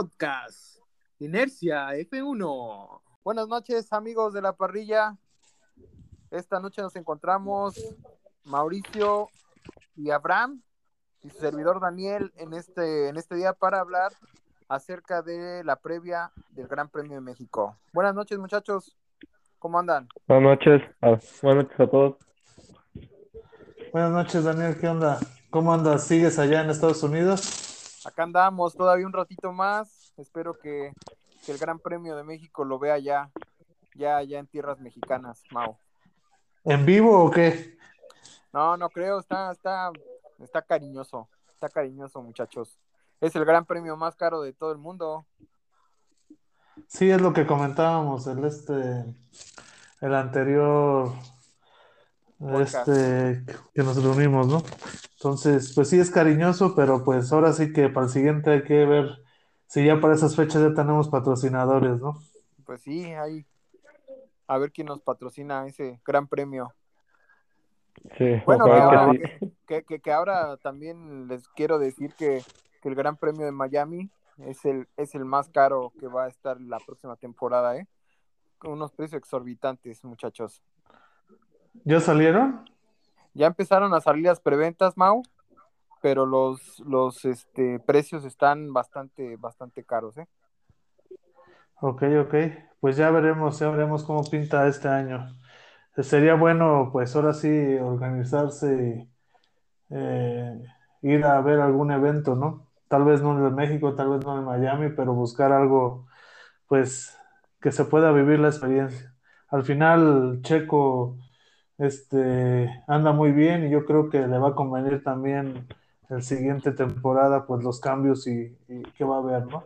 podcast. Inercia F1. Buenas noches, amigos de la parrilla. Esta noche nos encontramos Mauricio y Abraham y su servidor Daniel en este, en este día para hablar acerca de la previa del Gran Premio de México. Buenas noches, muchachos. ¿Cómo andan? Buenas noches. Buenas noches a todos. Buenas noches, Daniel. ¿Qué onda? ¿Cómo andas? ¿Sigues allá en Estados Unidos? Acá andamos todavía un ratito más. Espero que, que el Gran Premio de México lo vea ya, ya, ya en tierras mexicanas, Mau. ¿En vivo o qué? No, no creo, está, está, está cariñoso, está cariñoso, muchachos. Es el gran premio más caro de todo el mundo. Sí, es lo que comentábamos, el este, el anterior, Podcast. este, que nos reunimos, ¿no? Entonces, pues sí es cariñoso, pero pues ahora sí que para el siguiente hay que ver si ya para esas fechas ya tenemos patrocinadores, ¿no? Pues sí, ahí. A ver quién nos patrocina ese gran premio. Sí, Bueno, que ahora, que que, que- que ahora también les quiero decir que, que el Gran Premio de Miami es el, es el más caro que va a estar la próxima temporada, ¿eh? Con unos precios exorbitantes, muchachos. ¿Ya salieron? Ya empezaron a salir las preventas, Mau, pero los, los este, precios están bastante, bastante caros, ¿eh? Ok, ok. Pues ya veremos, ya veremos cómo pinta este año. Sería bueno, pues ahora sí, organizarse y eh, ir a ver algún evento, ¿no? Tal vez no en el México, tal vez no en Miami, pero buscar algo, pues, que se pueda vivir la experiencia. Al final, Checo, este, anda muy bien y yo creo que le va a convenir también el siguiente temporada, pues, los cambios y, que va a haber, ¿no?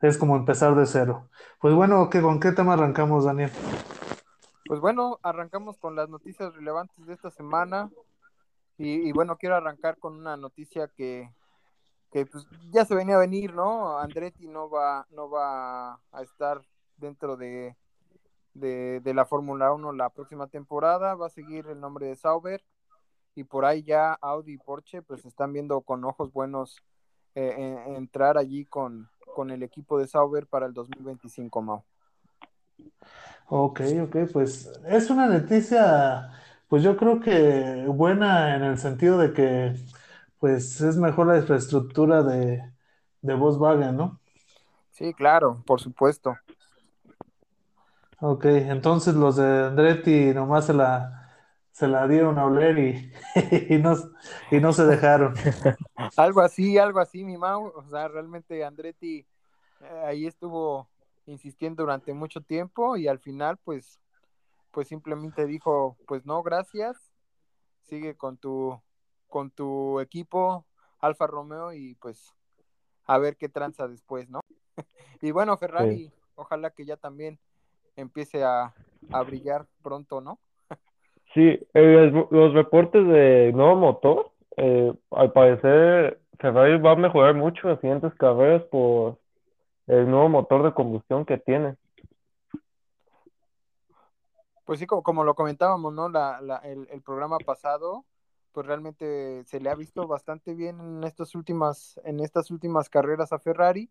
Es como empezar de cero. Pues bueno, ¿qué, ¿con qué tema arrancamos, Daniel? Pues bueno, arrancamos con las noticias relevantes de esta semana. Y, y bueno, quiero arrancar con una noticia que, que pues, ya se venía a venir, ¿no? Andretti no va, no va a estar dentro de, de, de la Fórmula 1 la próxima temporada, va a seguir el nombre de Sauber. Y por ahí ya Audi y Porsche pues están viendo con ojos buenos eh, en- entrar allí con, con el equipo de Sauber para el 2025, Mau. Ok, ok, pues es una noticia, pues yo creo que buena en el sentido de que, pues es mejor la infraestructura de, de Volkswagen, ¿no? Sí, claro, por supuesto. Ok, entonces los de Andretti nomás se la, se la dieron a oler y, y no, y no se dejaron. Algo así, algo así, mi Mau. O sea, realmente Andretti eh, ahí estuvo insistiendo durante mucho tiempo y al final, pues, pues simplemente dijo, pues no, gracias. Sigue con tu, con tu equipo Alfa Romeo y pues a ver qué tranza después, ¿no? y bueno, Ferrari, ojalá que ya también empiece a, a brillar pronto, ¿no? Sí, eh, los reportes de nuevo motor, eh, al parecer Ferrari va a mejorar mucho las siguientes carreras por el nuevo motor de combustión que tiene. Pues sí, como, como lo comentábamos, ¿no? La, la- el, el programa pasado, pues realmente se le ha visto bastante bien en estas últimas, en estas últimas carreras a Ferrari.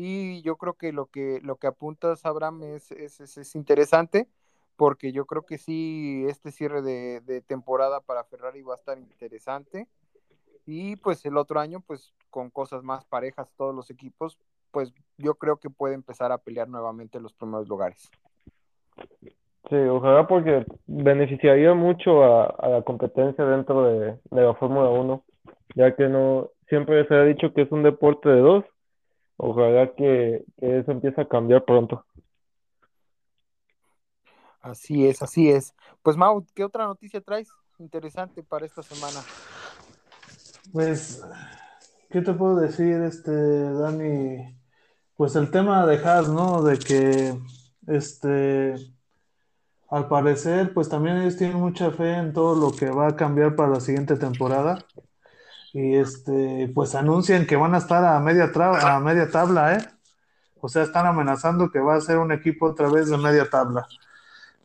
Y yo creo que lo que, lo que apuntas, Abraham, es, es, es- es interesante, porque yo creo que sí, este cierre de, de temporada para Ferrari va a estar interesante. Y pues el otro año, pues con cosas más parejas, todos los equipos, pues yo creo que puede empezar a pelear nuevamente los primeros lugares. Sí, ojalá porque beneficiaría mucho a, a la competencia dentro de, de la Fórmula 1, ya que no siempre se ha dicho que es un deporte de dos. Ojalá que, que eso empiece a cambiar pronto. Así es, así es. Pues Mau, ¿qué otra noticia traes interesante para esta semana? Pues, ¿qué te puedo decir, este, Dani? Pues el tema de Haas, ¿no? De que, este, al parecer, pues también ellos tienen mucha fe en todo lo que va a cambiar para la siguiente temporada. Y este, pues anuncian que van a estar a media, a media tabla, ¿eh? O sea, están amenazando que va a ser un equipo otra vez de media tabla.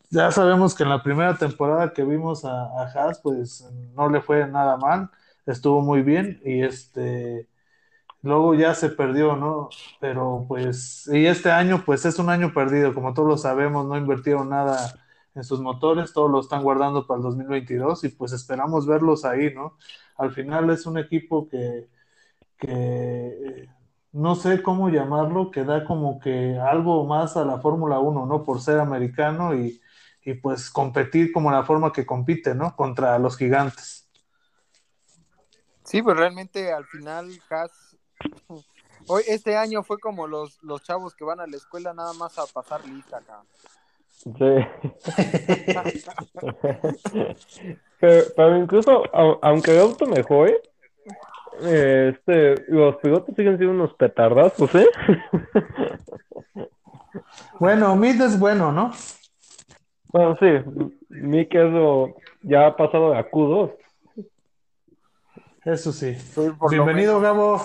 Ya sabemos que en la primera temporada que vimos a, a Haas, pues no le fue nada mal, estuvo muy bien y este, luego ya se perdió, ¿no? Pero pues, y este año pues es un año perdido, como todos lo sabemos, no invirtieron nada en sus motores, todos lo están guardando para el 2022 y pues esperamos verlos ahí, ¿no? Al final es un equipo que, que no sé cómo llamarlo, que da como que algo más a la Fórmula 1, ¿no? Por ser americano y, y pues competir como la forma que compite, ¿no? Contra los gigantes. Sí, pues realmente al final Haas, hoy este año fue como los, los chavos que van a la escuela nada más a pasar lista. Sí. pero, pero incluso, au- aunque el auto mejore, eh, este, los pilotos siguen siendo unos petardazos, ¿eh? Bueno, Mid es bueno, ¿no? Bueno, sí, Mick es lo- ya ha pasado a Q2. Eso sí. Bienvenido. Gabo,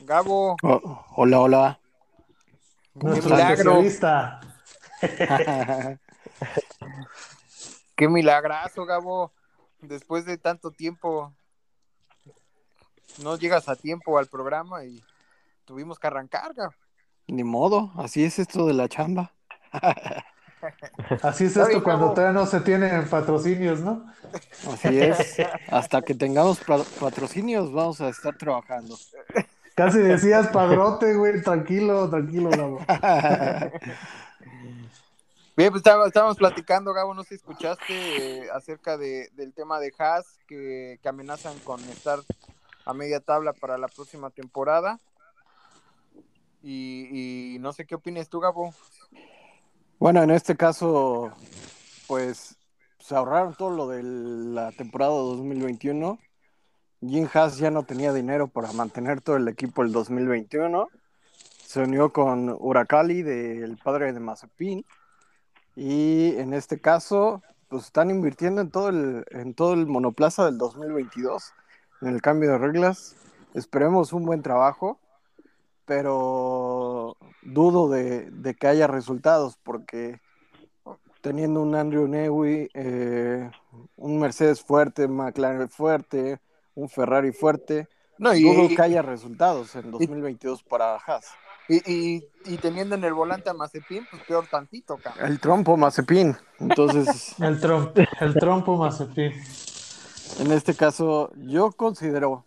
Gabo, Oh, hola, hola. nuestro especialista. qué milagrazo, Gabo. Después de tanto tiempo, no llegas a tiempo al programa y tuvimos que arrancar, Gabo. Ni modo, así es esto de la chamba. Así es esto cuando todavía no se tienen patrocinios, ¿no? Así es. Hasta que tengamos pa- patrocinios vamos a estar trabajando. Casi decías padrote, güey. Tranquilo, tranquilo, Gabo. Bien, pues estábamos platicando, Gabo, no sé si escuchaste eh, acerca de, del tema de Haas, que, que amenazan con estar a media tabla para la próxima temporada. Y, y no sé qué opinas tú, Gabo. Bueno, en este caso, pues se ahorraron todo lo de la temporada 2021. Jim Haas ya no tenía dinero para mantener todo el equipo el 2021. Se unió con Uracali, del padre de Mazepin. Y en este caso, pues están invirtiendo en todo el, en todo el monoplaza del 2022, en el cambio de reglas. Esperemos un buen trabajo, pero dudo de, de que haya resultados porque teniendo un Andrew Newey, eh, un Mercedes fuerte, McLaren fuerte, un Ferrari fuerte, No, y, dudo y- que haya resultados en 2022 para Haas. Y- y- y teniendo en el volante a Mazepin, pues peor tantito, cabrón. El trompo Mazepin. Entonces, El, trom el trompo Mazepin. en este caso, yo considero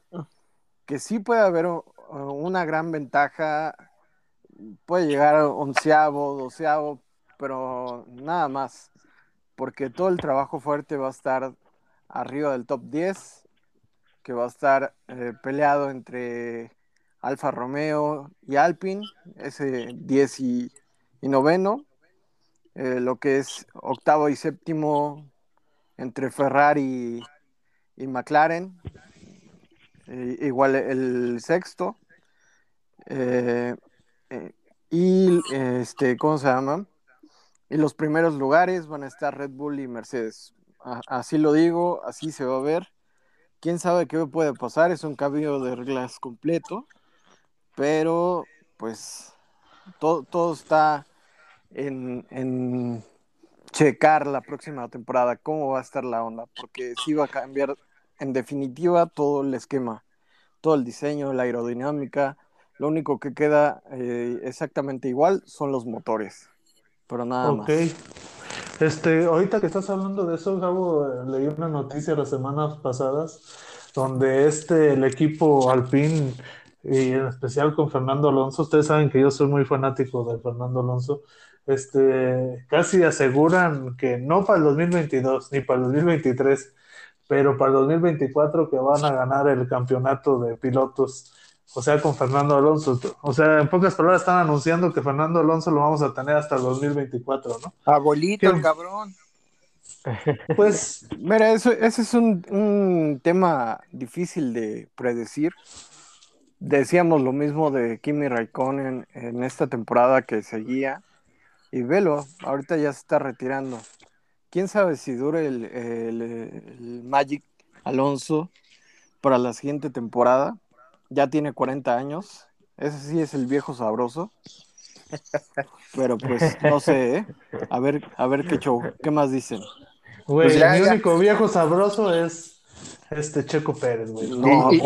que sí puede haber una gran ventaja. Puede llegar a onceavo, doceavo, pero nada más. Porque todo el trabajo fuerte va a estar arriba del top 10, que va a estar eh, peleado entre Alfa Romeo y Alpine, ese 10 y, noveno. Eh, lo que es octavo y séptimo entre Ferrari y McLaren. Eh, igual el sexto. Eh, y este, ¿cómo se llama? Y los primeros lugares van a estar Red Bull y Mercedes. Así lo digo, así se va a ver. Quién sabe qué puede pasar, es un cambio de reglas completo. Pero, pues, todo, todo está en, en checar la próxima temporada, cómo va a estar la onda, porque sí va a cambiar en definitiva todo el esquema, todo el diseño, la aerodinámica. Lo único que queda eh, exactamente igual son los motores, pero nada Ok. más. Este, ahorita que estás hablando de eso, Gabo, eh, leí una noticia las semanas pasadas donde este, el equipo Alpine, y en especial con Fernando Alonso, ustedes saben que yo soy muy fanático de Fernando Alonso, este, casi aseguran que no para el 2022 ni para el 2023, pero para el 2024 que van a ganar el campeonato de pilotos. O sea, con Fernando Alonso. O sea, en pocas palabras están anunciando que Fernando Alonso lo vamos a tener hasta el 2024, ¿no? Abuelito, el cabrón. Pues Mira, eso, ese es un, un tema difícil de predecir. Decíamos lo mismo de Kimi Raikkonen en esta temporada que seguía. Y velo, ahorita ya se está retirando. ¿Quién sabe si dure el, el- el Magic Alonso para la siguiente temporada? Ya tiene 40 años. Ese sí es el viejo sabroso. Pero pues no sé, ¿eh? A ver, a ver qué show. ¿Qué más dicen? Güey, Pues ya, mi ya. único viejo sabroso es este Checo Pérez, güey. No, Y-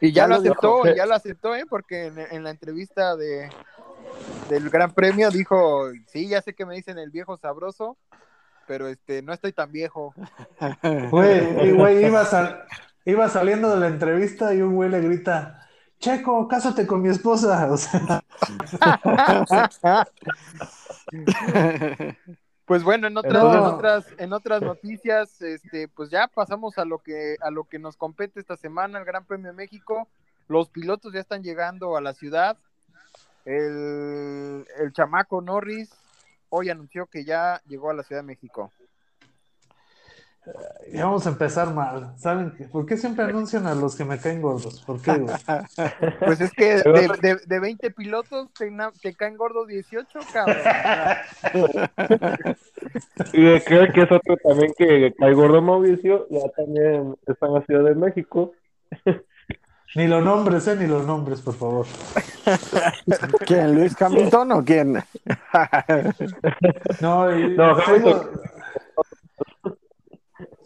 Y ya, Ya lo aceptó, ya lo aceptó, ¿eh? Porque en, en la entrevista de del Gran Premio dijo, sí, ya sé que me dicen el viejo sabroso, pero este, no estoy tan viejo. Güey, y güey, iba, sal- iba saliendo de la entrevista y un güey le grita, Checo, cásate con mi esposa. O sea, Pues bueno, en otras, No. en otras, en otras noticias, este, pues ya pasamos a lo que, a lo que nos compete esta semana, el Gran Premio de México. Los pilotos ya están llegando a la ciudad. El, el chamaco Norris hoy anunció que ya llegó a la Ciudad de México. Y vamos a empezar mal. ¿Saben qué? ¿Por qué siempre anuncian a los que me caen gordos? ¿Por qué, güey? Pues es que de, de, de 20 pilotos te, caen gordos 18, cabrón. Y creo que es otro también que cae gordo Mauricio, ya también está en la Ciudad de México. Ni los nombres, eh, ni los nombres, por favor. ¿Quién? ¿Luis Hamilton o quién? No, y- No,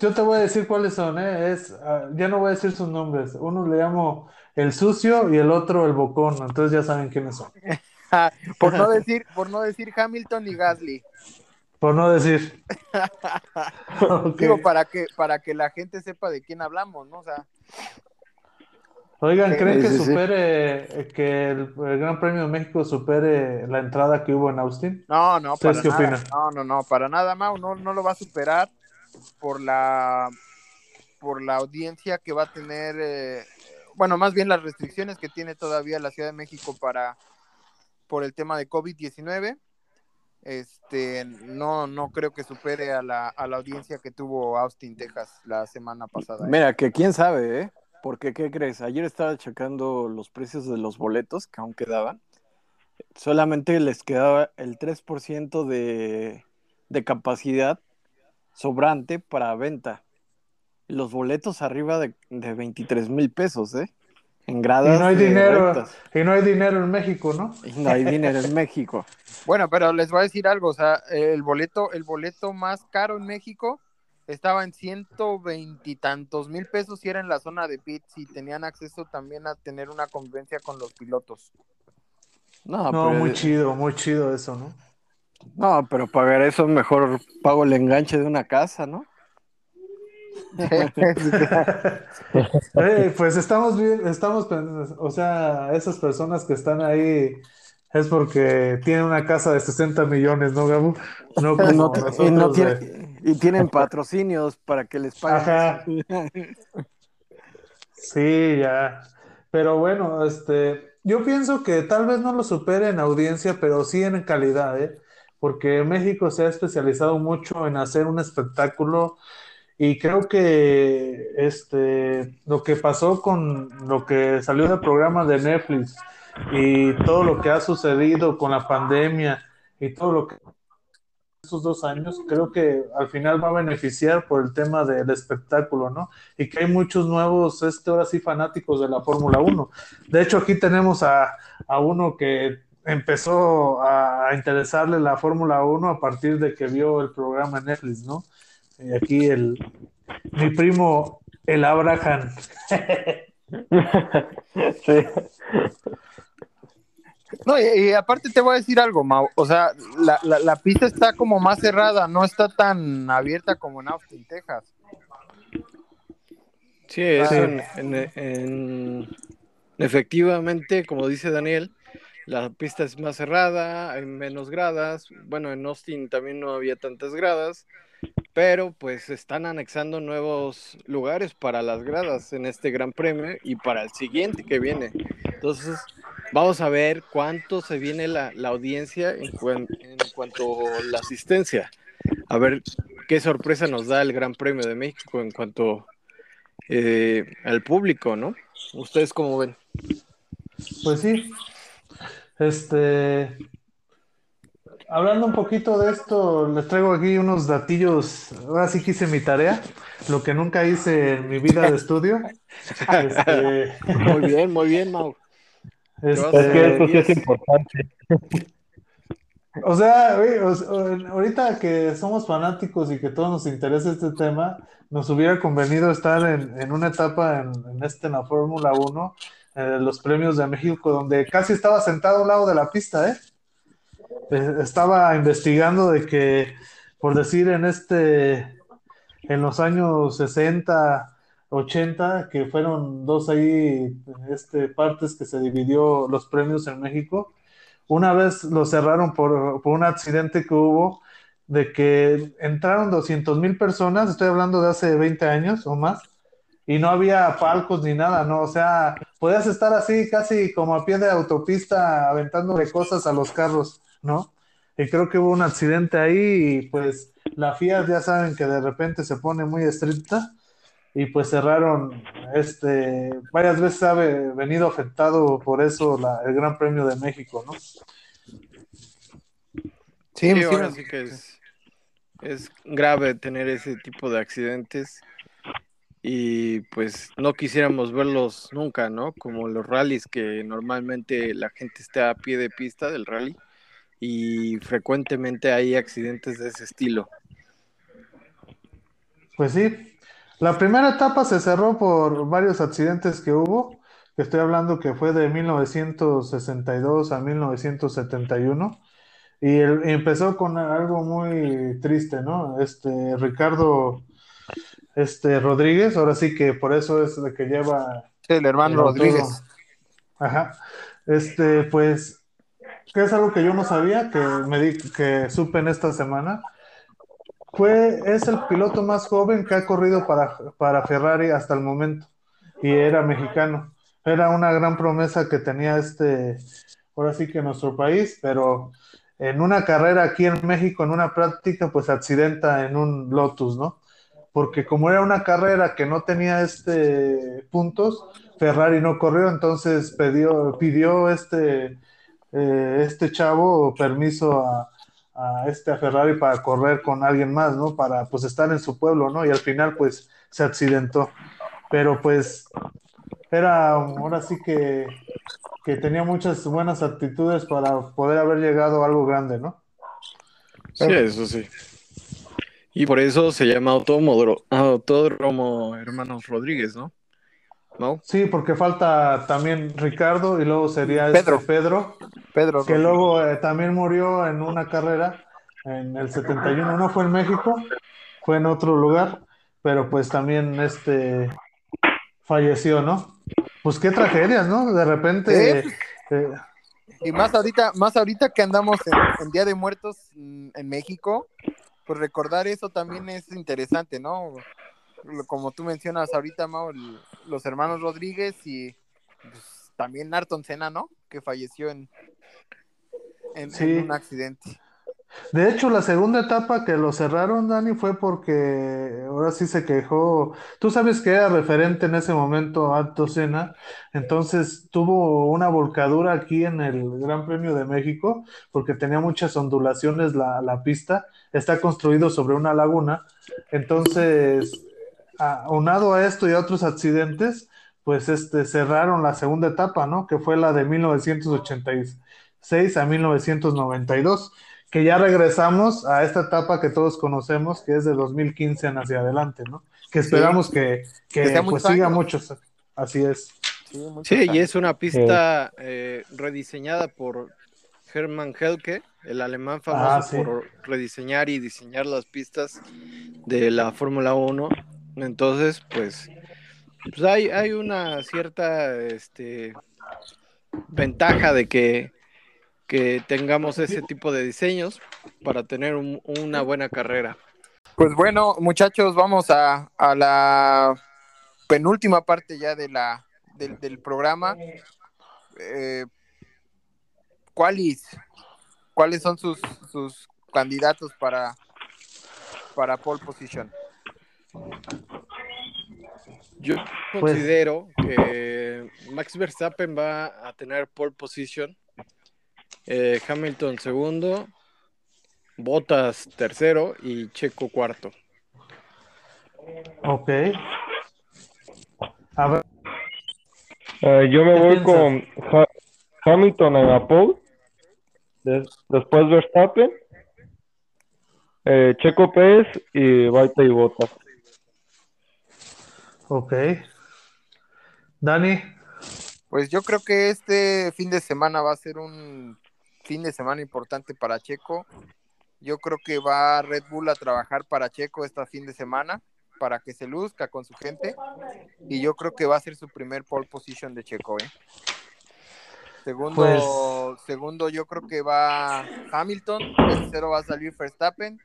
Yo te voy a decir cuáles son, ¿eh? Es, ah, ya no voy a decir sus nombres. Uno le llamo el sucio y el otro el bocón. Entonces ya saben quiénes son. por no decir, por no decir Hamilton y Gasly. Por no decir. Ok. Digo, para que, para que la gente sepa de quién hablamos, ¿no? O sea, Oigan, ¿creen Sí, que sí, sí. supere, eh, que el, el Gran Premio de México supere la entrada que hubo en Austin? no, no, para ¿Ustedes qué nada. opinan? No, no, no, para nada, Mau, no, no lo va a superar por la por la audiencia que va a tener, eh, bueno, más bien las restricciones que tiene todavía la Ciudad de México para por el tema de COVID-19. Este, no, no creo que supere a la, a la audiencia que tuvo Austin, Texas, la semana pasada. ¿eh? Mira, que quién sabe, ¿eh? Porque, ¿qué crees? Ayer estaba checando los precios de los boletos que aún quedaban. Solamente les quedaba el 3% de, de capacidad sobrante para venta. Los boletos arriba de, de 23 mil pesos, ¿eh? En gradas Y no hay dinero, rectas. y no hay dinero en México, ¿no? Y no hay dinero en México. Bueno, pero les voy a decir algo, o sea, el boleto, el boleto más caro en México estaba en ciento veintitantos mil pesos y era en la zona de pits y tenían acceso también a tener una convivencia con los pilotos. No, No, pero, muy chido, muy chido eso, ¿no? No, pero pagar eso mejor pago el enganche de una casa, ¿no? Pues estamos bien, estamos, o sea, esas personas que están ahí es porque tienen una casa de 60 millones, ¿no, Gabu? No como no y no y tienen patrocinios para que les paguen. Ajá. Sí, ya. Pero bueno, este, yo pienso que tal vez no lo supere en audiencia, pero sí en calidad, ¿eh? Porque México se ha especializado mucho en hacer un espectáculo y creo que este, lo que pasó con lo que salió del programa de Netflix y todo lo que ha sucedido con la pandemia y todo lo que estos dos años, creo que al final va a beneficiar por el tema del espectáculo, ¿no? Y que hay muchos nuevos, este, ahora sí, fanáticos de la Fórmula 1. De hecho, aquí tenemos a, a uno que empezó a interesarle la Fórmula 1 a partir de que vio el programa en Netflix, ¿no? Y aquí el, mi primo, el Abraham. Sí. No, y, y aparte te voy a decir algo, Mau. O sea, la, la, la pista está como más cerrada, no está tan abierta como en Austin, Texas. Sí, en- en- en- efectivamente, como dice Daniel, la pista es más cerrada, hay menos gradas. Bueno, en Austin también no había tantas gradas, pero pues están anexando nuevos lugares para las gradas en este Gran Premio y para el siguiente que viene. Entonces, vamos a ver cuánto se viene la, la audiencia en, en cuanto a la asistencia. A ver qué sorpresa nos da el Gran Premio de México en cuanto eh, al público, ¿no? ¿Ustedes cómo ven? Pues sí. Este. Hablando un poquito de esto, les traigo aquí unos datillos. Ahora sí que hice mi tarea, lo que nunca hice en mi vida de estudio. Este, Muy bien, muy bien, Mau. este, Es que esto sí es importante. O sea, güey, o sea, ahorita que somos fanáticos y que todos nos interesa este tema, nos hubiera convenido estar en, en una etapa en, en este, en la Fórmula 1, eh, los premios de México, donde casi estaba sentado al lado de la pista, ¿eh? Eh, Estaba investigando de que, por decir, en este, en los años 60, 80, que fueron dos ahí, este, partes que se dividió los premios en México una vez lo cerraron por, por un accidente que hubo de que entraron 200 mil personas, estoy hablando de hace 20 años o más, y no había palcos ni nada, ¿no? O sea, podías estar así casi como a pie de autopista aventándole cosas a los carros, ¿no? Y creo que hubo un accidente ahí y pues la FIA ya saben que de repente se pone muy estricta y pues cerraron, este, varias veces ha ve- venido afectado por eso la- el Gran Premio de México, ¿no? Sí, Sí, ahora sí que es, es grave tener ese tipo de accidentes y pues no quisiéramos verlos nunca, ¿no? Como los rallies que normalmente la gente está a pie de pista del rally y frecuentemente hay accidentes de ese estilo. Pues sí, la primera etapa se cerró por varios accidentes que hubo, estoy hablando que fue de 1962 a 1971, y, el- y empezó con algo muy triste, ¿no? Este, Ricardo este, Rodríguez, ahora sí que por eso es de que lleva el hermano el. Rodríguez. Ajá. Este, pues, que es algo que yo no sabía, que me di, que supe en esta semana. Fue, es el piloto más joven que ha corrido para, para Ferrari hasta el momento. Y era mexicano. Era una gran promesa que tenía este, ahora sí que nuestro país, pero en una carrera aquí en México, en una práctica, pues accidenta en un Lotus, ¿no? Porque como era una carrera que no tenía este puntos, Ferrari no corrió, entonces pidió, pidió este, eh, este chavo permiso a, a este a Ferrari para correr con alguien más, ¿no? Para pues estar en su pueblo, ¿no? Y al final pues se accidentó. Pero pues era ahora sí que, que tenía muchas buenas actitudes para poder haber llegado a algo grande, ¿no? Sí, eso sí. Y por eso se llama Autódromo, Autódromo Hermanos Rodríguez, ¿no? ¿No? Sí, porque falta también Ricardo y luego sería este Pedro. Pedro, Pedro que Rodríguez. luego eh, también murió en una carrera en el 71, no fue en México, fue en otro lugar, pero pues también este falleció, ¿no? Pues qué tragedias, ¿no? De repente, eh, Y más ahorita, más ahorita que andamos en, en Día de Muertos mm, en México, pues recordar eso también es interesante, ¿no? Como tú mencionas ahorita, Mau, el- los hermanos Rodríguez y pues, también Narton Senna, ¿no? Que falleció en, en, Sí. en un accidente. De hecho la segunda etapa que lo cerraron, Dani, fue porque ahora sí se quejó, tú sabes que era referente en ese momento Alto Senna, entonces tuvo una volcadura aquí en el Gran Premio de México, porque tenía muchas ondulaciones la, la pista, está construido sobre una laguna, entonces, aunado a esto y a otros accidentes, pues este, cerraron la segunda etapa, ¿no? Que fue la de 1986 a 1992, que ya regresamos a esta etapa que todos conocemos, que es de 2015 en hacia adelante, ¿no? Que esperamos que, que, pues siga años. muchos, así es. Sí, y es una pista eh, rediseñada por Hermann Helke, el alemán famoso Ah, sí. por rediseñar y diseñar las pistas de la Fórmula 1. Entonces, pues, pues hay, hay una cierta este, ventaja de que, que tengamos ese tipo de diseños para tener un- una buena carrera. Pues bueno, muchachos, vamos a, a la penúltima parte ya de la, del, del programa. Eh, ¿cuáles, ¿Cuáles son sus, sus candidatos para, para pole position? Yo Pues- considero que Max Verstappen va a tener pole position, eh, Hamilton segundo, Bottas tercero y Checo cuarto. Ok. A ver, Eh, yo me ¿Qué voy piensas? con Ha- Hamilton en la pole, Des- después Verstappen, eh, Checo Pérez y Valtteri Bottas. Ok. Dani, Pues yo creo que este fin de semana va a ser un fin de semana importante para Checo. Yo creo que va Red Bull a trabajar para Checo este fin de semana para que se luzca con su gente y yo creo que va a ser su primer pole position de Checo, ¿eh? Segundo, Pues- segundo yo creo que va Hamilton, tercero va a salir Verstappen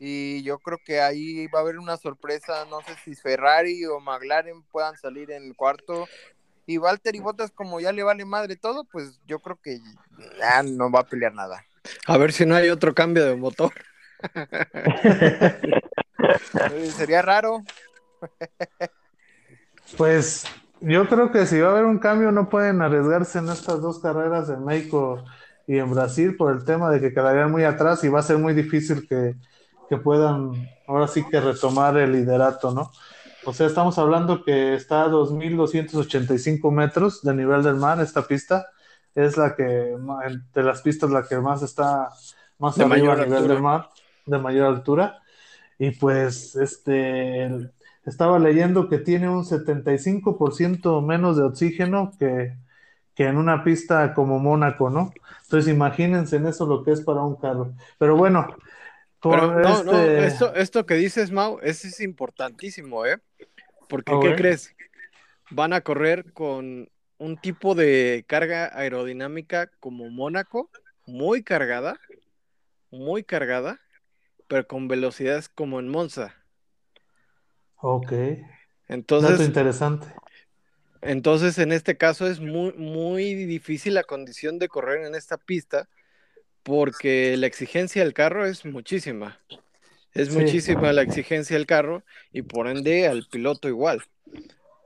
y yo creo que ahí va a haber una sorpresa, no sé si Ferrari o McLaren puedan salir en el cuarto y Valtteri Bottas como ya le vale madre todo, pues yo creo que ya no va a pelear nada. A ver si no hay otro cambio de motor. Sería raro. pues yo creo que si va a haber un cambio no pueden arriesgarse en estas dos carreras en México y en Brasil por el tema de que quedarían muy atrás y va a ser muy difícil que, que puedan ahora sí que retomar el liderato, ¿no? O sea, estamos hablando que está a 2.285 metros de nivel del mar esta pista. Es la que, de las pistas, la que más está más De arriba a nivel altura. del mar, de mayor altura. Y pues, este, estaba leyendo que tiene un 75% menos de oxígeno que, que en una pista como Mónaco, ¿no? Entonces imagínense en eso lo que es para un carro. Pero bueno, Pero no, no, este- esto, esto que dices, Mau, eso es importantísimo, ¿eh? Porque, ¿qué crees? Van a correr con un tipo de carga aerodinámica como Mónaco, muy cargada, muy cargada, pero con velocidades como en Monza. Ok, dato Entonces, interesante. entonces en este caso es muy, muy difícil la condición de correr en esta pista porque la exigencia del carro es muchísima. Es Sí. muchísima la exigencia del carro y por ende al piloto igual.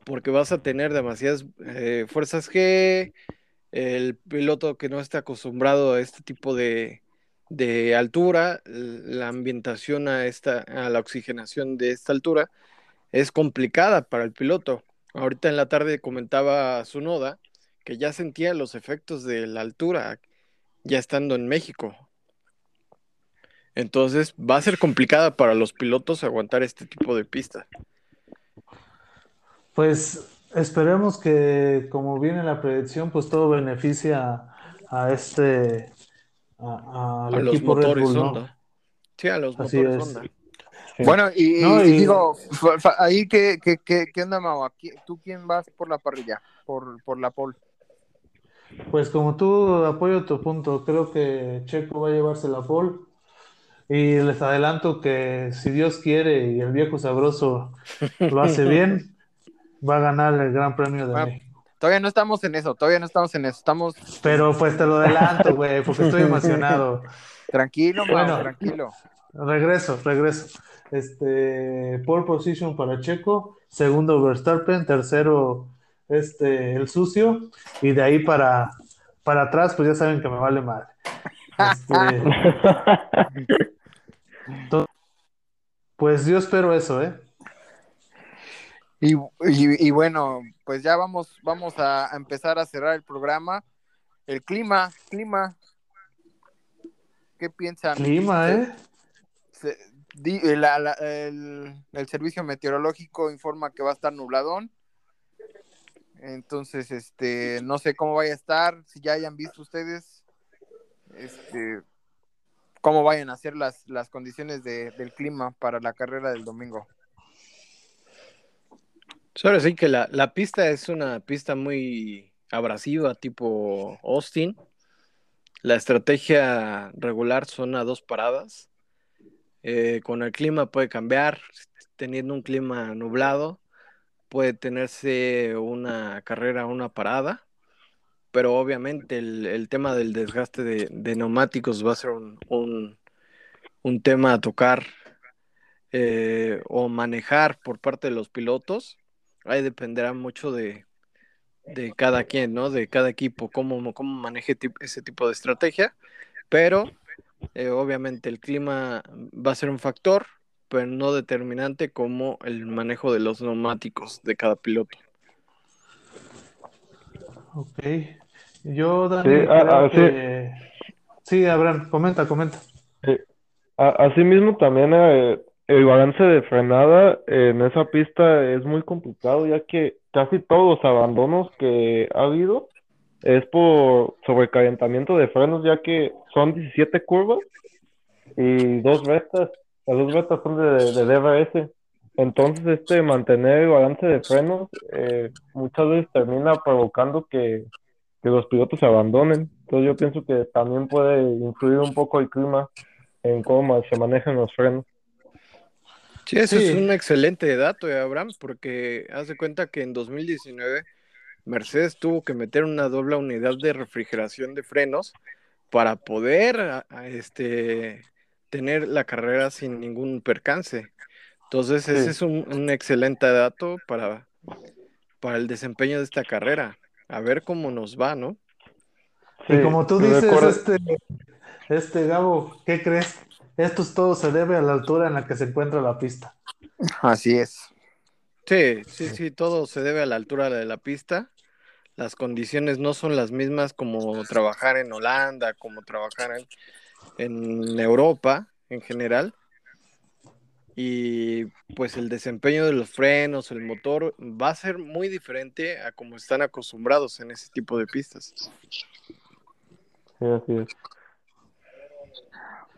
Porque vas a tener demasiadas eh, fuerzas G, el piloto que no está acostumbrado a este tipo de, de altura, la ambientación a, esta, a la oxigenación de esta altura es complicada para el piloto. Ahorita en la tarde comentaba Sunoda que ya sentía los efectos de la altura ya estando en México. Entonces va a ser complicada para los pilotos aguantar este tipo de pista. Pues esperemos que, como viene la predicción, pues todo beneficia a este, a- los motores Bull, ¿no? Honda. Sí, a los Así motores es. Honda. Sí. Bueno, y, y- No, y y- digo, ahí qué, qué, qué, qué onda, Mau? Aquí- ¿Tú quién vas por la parrilla? Por, por la pole. Pues como tú apoyo tu punto, creo que Checo va a llevarse la pole. Y les adelanto que si Dios quiere y el viejo sabroso lo hace bien, va a ganar el Gran Premio de Ah, México. Todavía no estamos en eso, todavía no estamos en eso. Estamos Pero pues te lo adelanto, güey, porque estoy emocionado. tranquilo, Bueno. tranquilo. Regreso, regreso. Este, pole position para Checo, segundo Verstappen, tercero este, el sucio, y de ahí para, para atrás, pues ya saben que me vale madre. Este, to- pues yo espero eso, ¿eh? Y, y- y bueno, pues ya vamos, vamos a, empezar a cerrar el programa. El clima, clima. ¿Qué piensan? Clima, ¿eh? se- di- la- la- el, el servicio meteorológico informa que va a estar nubladón. Entonces, este, no sé cómo vaya a estar, si ya hayan visto ustedes, este, cómo vayan a ser las, las condiciones de- del clima para la carrera del domingo. Solo sí que la, la pista es una pista muy abrasiva, tipo Austin. La estrategia regular son a dos paradas. Eh, con el clima puede cambiar, teniendo un clima nublado, puede tenerse una carrera, una parada, pero obviamente el, tema del desgaste de, neumáticos va a ser un, un- tema a tocar eh, o manejar por parte de los pilotos. Ahí dependerá mucho de, de cada quien, ¿no? De cada equipo, cómo, cómo maneje ese tipo de estrategia. Pero eh, obviamente el clima va a ser un factor, pero no determinante como el manejo de los neumáticos de cada piloto. Ok. Yo, Dani, Sí, ah, creo ah, sí. que... Sí, Abraham, comenta, comenta. A- Asimismo, también eh, el balance de frenada en esa pista es muy complicado, ya que casi todos los abandonos que ha habido es por sobrecalentamiento de frenos, ya que son 17 curvas y dos rectas. Las dos rectas son de, de DRS. Entonces, este mantener el balance de frenos eh, muchas veces termina provocando que, que los pilotos se abandonen. Entonces, yo pienso que también puede influir un poco el clima en cómo se manejan los frenos. Sí, eso Sí. es un excelente dato, eh, Abraham, porque haz de cuenta que en 2019 Mercedes tuvo que meter una doble unidad de refrigeración de frenos para poder este, tener la carrera sin ningún percance. Entonces, ese Sí. es un, un excelente dato para, para el desempeño de esta carrera. A ver cómo nos va, ¿no? Y Sí, como tú dices, recuerda- este, este Gabo, ¿qué crees? Esto es todo se debe a la altura en la que se encuentra la pista. Así es. Sí, sí, sí, todo se debe a la altura de la pista. Las condiciones no son las mismas como trabajar en Holanda, como trabajar en, en Europa en general. Y pues el desempeño de los frenos, el motor, va a ser muy diferente a como están acostumbrados en ese tipo de pistas. Sí, así es.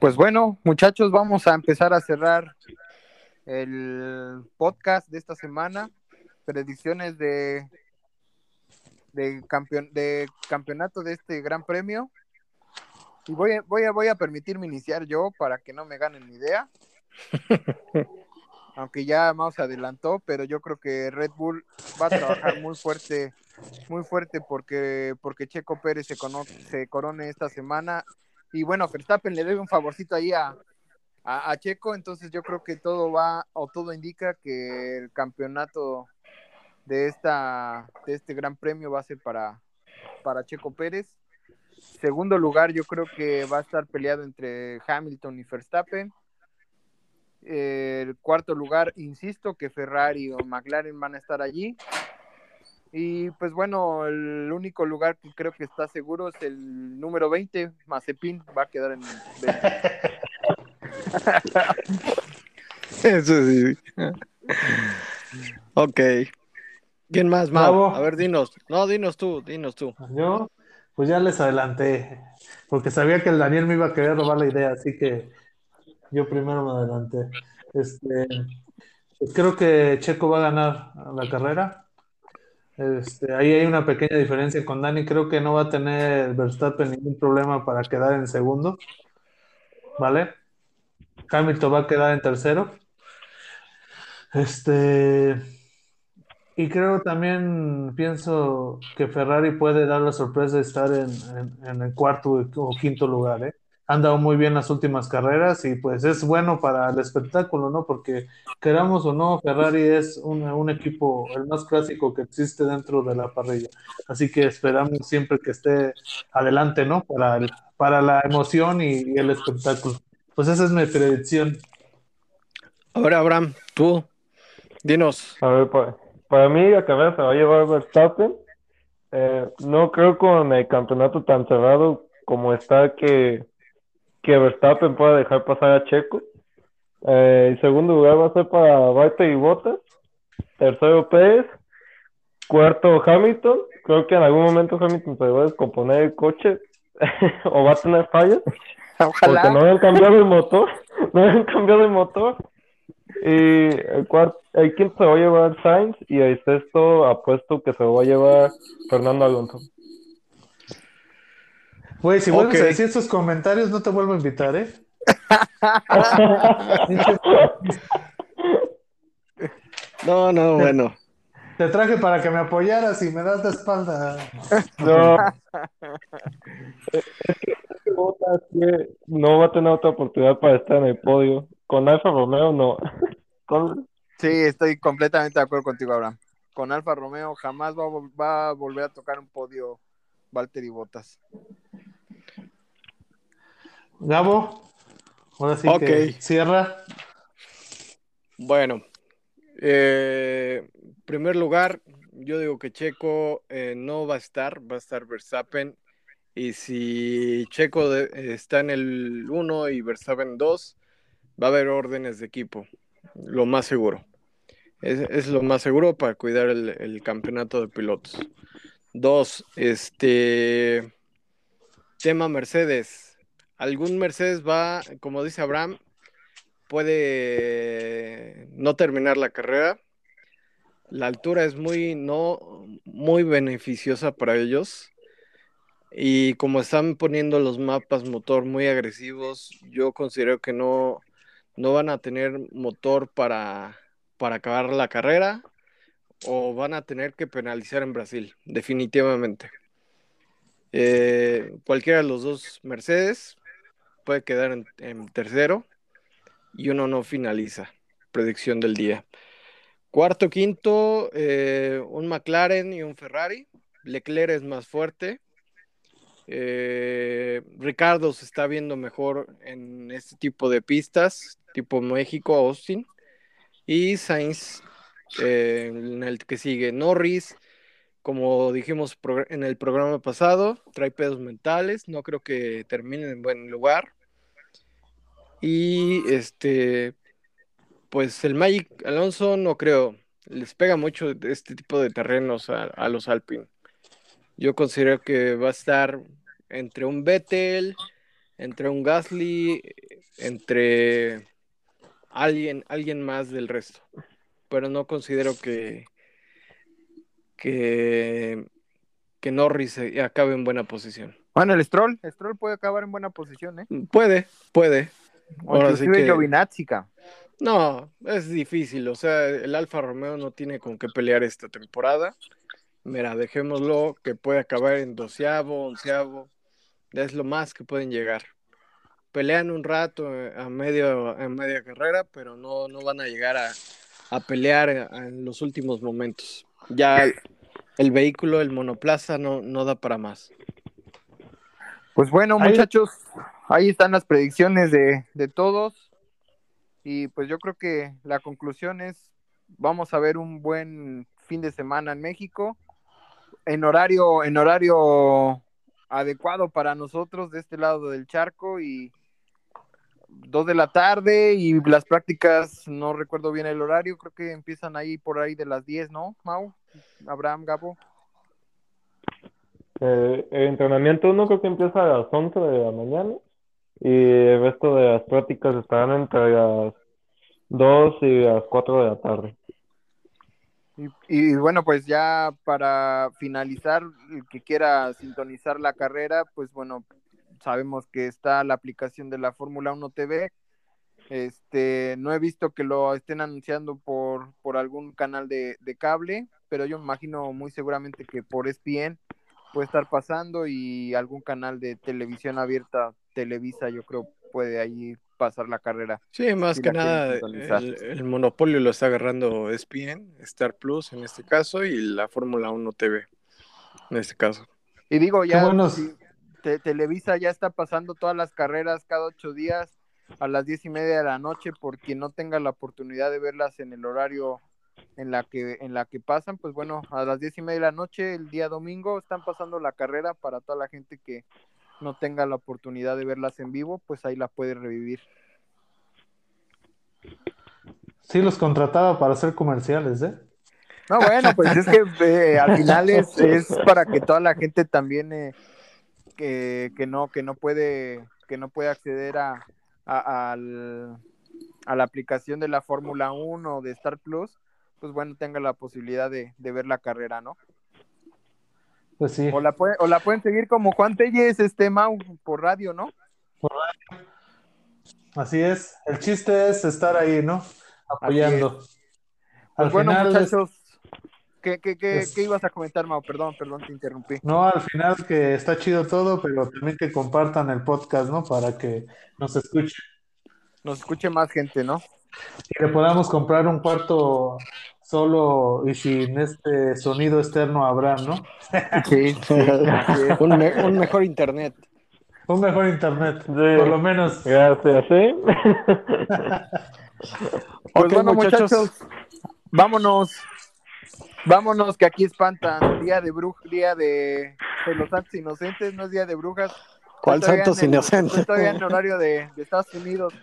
Pues bueno, muchachos, vamos a empezar a cerrar el podcast de esta semana. Predicciones de, de, campeon, de campeonato de este gran premio. Y voy a, voy, a, voy a permitirme iniciar yo para que no me ganen mi idea. Aunque ya Maus adelantó, pero yo creo que Red Bull va a trabajar muy fuerte, muy fuerte porque, porque Checo Pérez se, cono se corone esta semana y bueno, Verstappen le debe un favorcito ahí a, a, a, Checo, entonces yo creo que todo va, o todo indica que el campeonato de esta, de este gran premio va a ser para, para Checo Pérez. Segundo lugar, yo creo que va a estar peleado entre Hamilton y Verstappen. El cuarto lugar, insisto, que Ferrari o McLaren van a estar allí. Y pues bueno, el único lugar que creo que está seguro es el número 20, Mazepin, va a quedar en 20. Eso sí. ok. ¿Quién más, Mau? A ver, dinos. No, dinos tú, dinos tú. Yo, pues ya les adelanté, porque sabía que el Daniel me iba a querer robar la idea, así que yo primero me adelanté. Este, pues creo que Checo va a ganar la carrera. Este, ahí hay una pequeña diferencia con Dani. Creo que no va a tener Verstappen ningún problema para quedar en segundo. ¿Vale? Hamilton va a quedar en tercero. Este. Y creo también, pienso que Ferrari puede dar la sorpresa de estar en, en, en el cuarto o quinto lugar. ¿eh? Han dado muy bien las últimas carreras y pues es bueno para el espectáculo, ¿no? Porque queramos o no, Ferrari es un, un, equipo, el más clásico que existe dentro de la parrilla. Así que esperamos siempre que esté adelante, ¿no? Para, el, para la emoción y, y, el espectáculo. Pues esa es mi predicción. Ahora, Abraham, tú, dinos. A ver, para, para mí la carrera se va a llevar Verstappen. Eh, no creo con el campeonato tan cerrado como está que que Verstappen pueda dejar pasar a Checo. Eh, el segundo lugar va a ser para Valtteri Bottas. Tercero Pérez. Cuarto Hamilton. Creo que en algún momento Hamilton se va a descomponer el coche o va a tener fallas. Ojalá. Porque no habían cambiado el motor. No habían cambiado el motor. Y el, cuarto, el quinto se va a llevar Sainz y el sexto apuesto que se va a llevar Fernando Alonso. Güey, si vuelves okay. a decir esos comentarios, no te vuelvo a invitar, ¿eh? no, no, bueno. Te traje para que me apoyaras y me das de espalda. No. es que no va a tener otra oportunidad para estar en el podio. Con Alfa Romeo no. Con... Sí, estoy completamente de acuerdo contigo, Abraham. Con Alfa Romeo jamás va, va a volver a tocar un podio Valtteri Bottas. Gabo, ahora sí okay. que cierra. Bueno, eh, primer lugar, yo digo que Checo eh, no va a estar, va a estar Verstappen. Y si Checo de- está en el 1 y Verstappen 2, va a haber órdenes de equipo, lo más seguro. Es, es lo más seguro para cuidar el, el campeonato de pilotos. Dos, este tema Mercedes. Algún Mercedes va, como dice Abraham, puede no terminar la carrera. La altura es muy no muy beneficiosa para ellos. Y como están poniendo los mapas motor muy agresivos, yo considero que no, no van a tener motor para, para acabar la carrera o van a tener que penalizar en Brasil, definitivamente. Eh, cualquiera de los dos Mercedes puede quedar en, tercero y uno no finaliza. Predicción del día. Cuarto, quinto, eh, un McLaren y un Ferrari. Leclerc es más fuerte. Eh, Ricardo se está viendo mejor en este tipo de pistas, tipo México, Austin. Y Sainz eh, en el que sigue. Norris, como dijimos en el programa pasado, trae pedos mentales. No creo que termine en buen lugar. Y este, pues el Magic Alonso no creo. Les pega mucho este tipo de terrenos a, a los Alpine. Yo considero que va a estar entre un Vettel, entre un Gasly, entre alguien, alguien más del resto. Pero no considero que, que, que Norris acabe en buena posición. Bueno, el Stroll, el Stroll puede acabar en buena posición, ¿eh? Puede, puede. O Ahora sí que-. No, es difícil. O sea, el Alfa Romeo no tiene con qué pelear esta temporada. Mira, dejémoslo que puede acabar en doceavo, onceavo. Es lo más que pueden llegar. Pelean un rato eh, a, medio, a media carrera, pero no, no van a llegar a, a pelear en, en los últimos momentos. Ya el, el vehículo, el monoplaza, no, no da para más. Pues bueno, Ahí- muchachos, ahí están las predicciones de, de todos. Y pues yo creo que la conclusión es, vamos a ver un buen fin de semana en México, en horario, en horario adecuado para nosotros de este lado del charco y dos de la tarde y las prácticas, no recuerdo bien el horario, creo que empiezan ahí por ahí de las 10, ¿no, Mau? Abraham, Gabo. Eh, el entrenamiento uno creo que empieza a las 11 de la mañana y el resto de las prácticas estarán entre las 2 y las 4 de la tarde. Y, y bueno, pues ya para finalizar, el que quiera sintonizar la carrera, pues bueno, sabemos que está la aplicación de la Fórmula 1 TV. Este, no he visto que lo estén anunciando por, por algún canal de, de cable, pero yo me imagino muy seguramente que por ESPN puede estar pasando y algún canal de televisión abierta, Televisa, yo creo puede ahí pasar la carrera. Sí, más Si que nada, el, el monopolio lo está agarrando ESPN, Star Plus en este caso, y la Fórmula 1 TV en este caso. Y digo, Qué ya buenos. si te- Televisa ya está pasando todas las carreras cada ocho días a las diez y media de la noche, por quien no tenga la oportunidad de verlas en el horario en la que en la que pasan, pues bueno, a las diez y media de la noche el día domingo están pasando la carrera para toda la gente que no tenga la oportunidad de verlas en vivo, pues ahí la puede revivir. Sí, los contrataba para hacer comerciales, ¿eh? No, bueno, pues es que eh, al final es, es para que toda la gente también eh, que, que no que no puede que no puede acceder a, a, al- a la aplicación de la Fórmula 1 o de Star Plus, pues bueno, tenga la posibilidad de, de ver la carrera, ¿no? Pues sí. O la, puede- o la pueden seguir como Juan Telles, este Mau, por radio, ¿no? Así es. El chiste es estar ahí, ¿no? Apoyando. Pues Al bueno, final, muchachos, ¿qué, qué, qué, es- qué ibas a comentar, Mau? Perdón, perdón, te interrumpí. no, al final que está chido todo, pero también que compartan el podcast, ¿no? Para que nos escuchen Nos escuche más gente, ¿no? y que podamos comprar un cuarto solo y sin este sonido externo Abraham, ¿no? Sí, un, me- un mejor internet. Un mejor internet, Sí. por lo menos. Gracias, ¿sí? Pues bueno, muchachos. muchachos, vámonos. Vámonos, que aquí espantan. Día de bruj, día de, de los santos inocentes, no es día de brujas. ¿Cuál santos en el- inocentes? estoy en horario de, de Estados Unidos.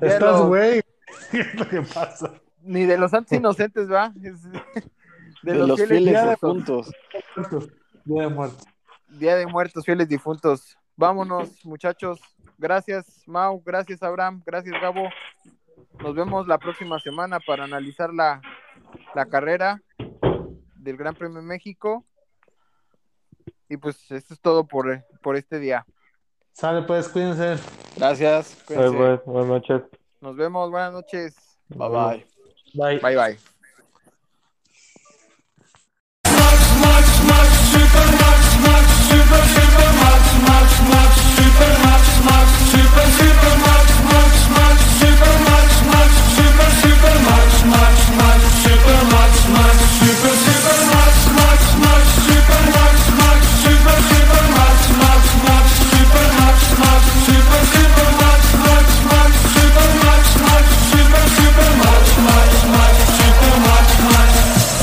Ya Estás, güey. ¿Qué es lo que pasa? Ni de los santos inocentes, ¿va? Es de, De, los fieles difuntos. difuntos. Día de muertos. Día de muertos, fieles difuntos. Vámonos, muchachos. Gracias, Mau. Gracias, Abraham. Gracias, Gabo. Nos vemos la próxima semana para analizar la, la carrera del Gran Premio de México. Y pues esto es todo por, por este día. Sale pues, cuídense. Gracias. Bye, cuídense. bye. Buenas noches. Nos vemos. Buenas noches. Bye bye. Bye. Bye bye.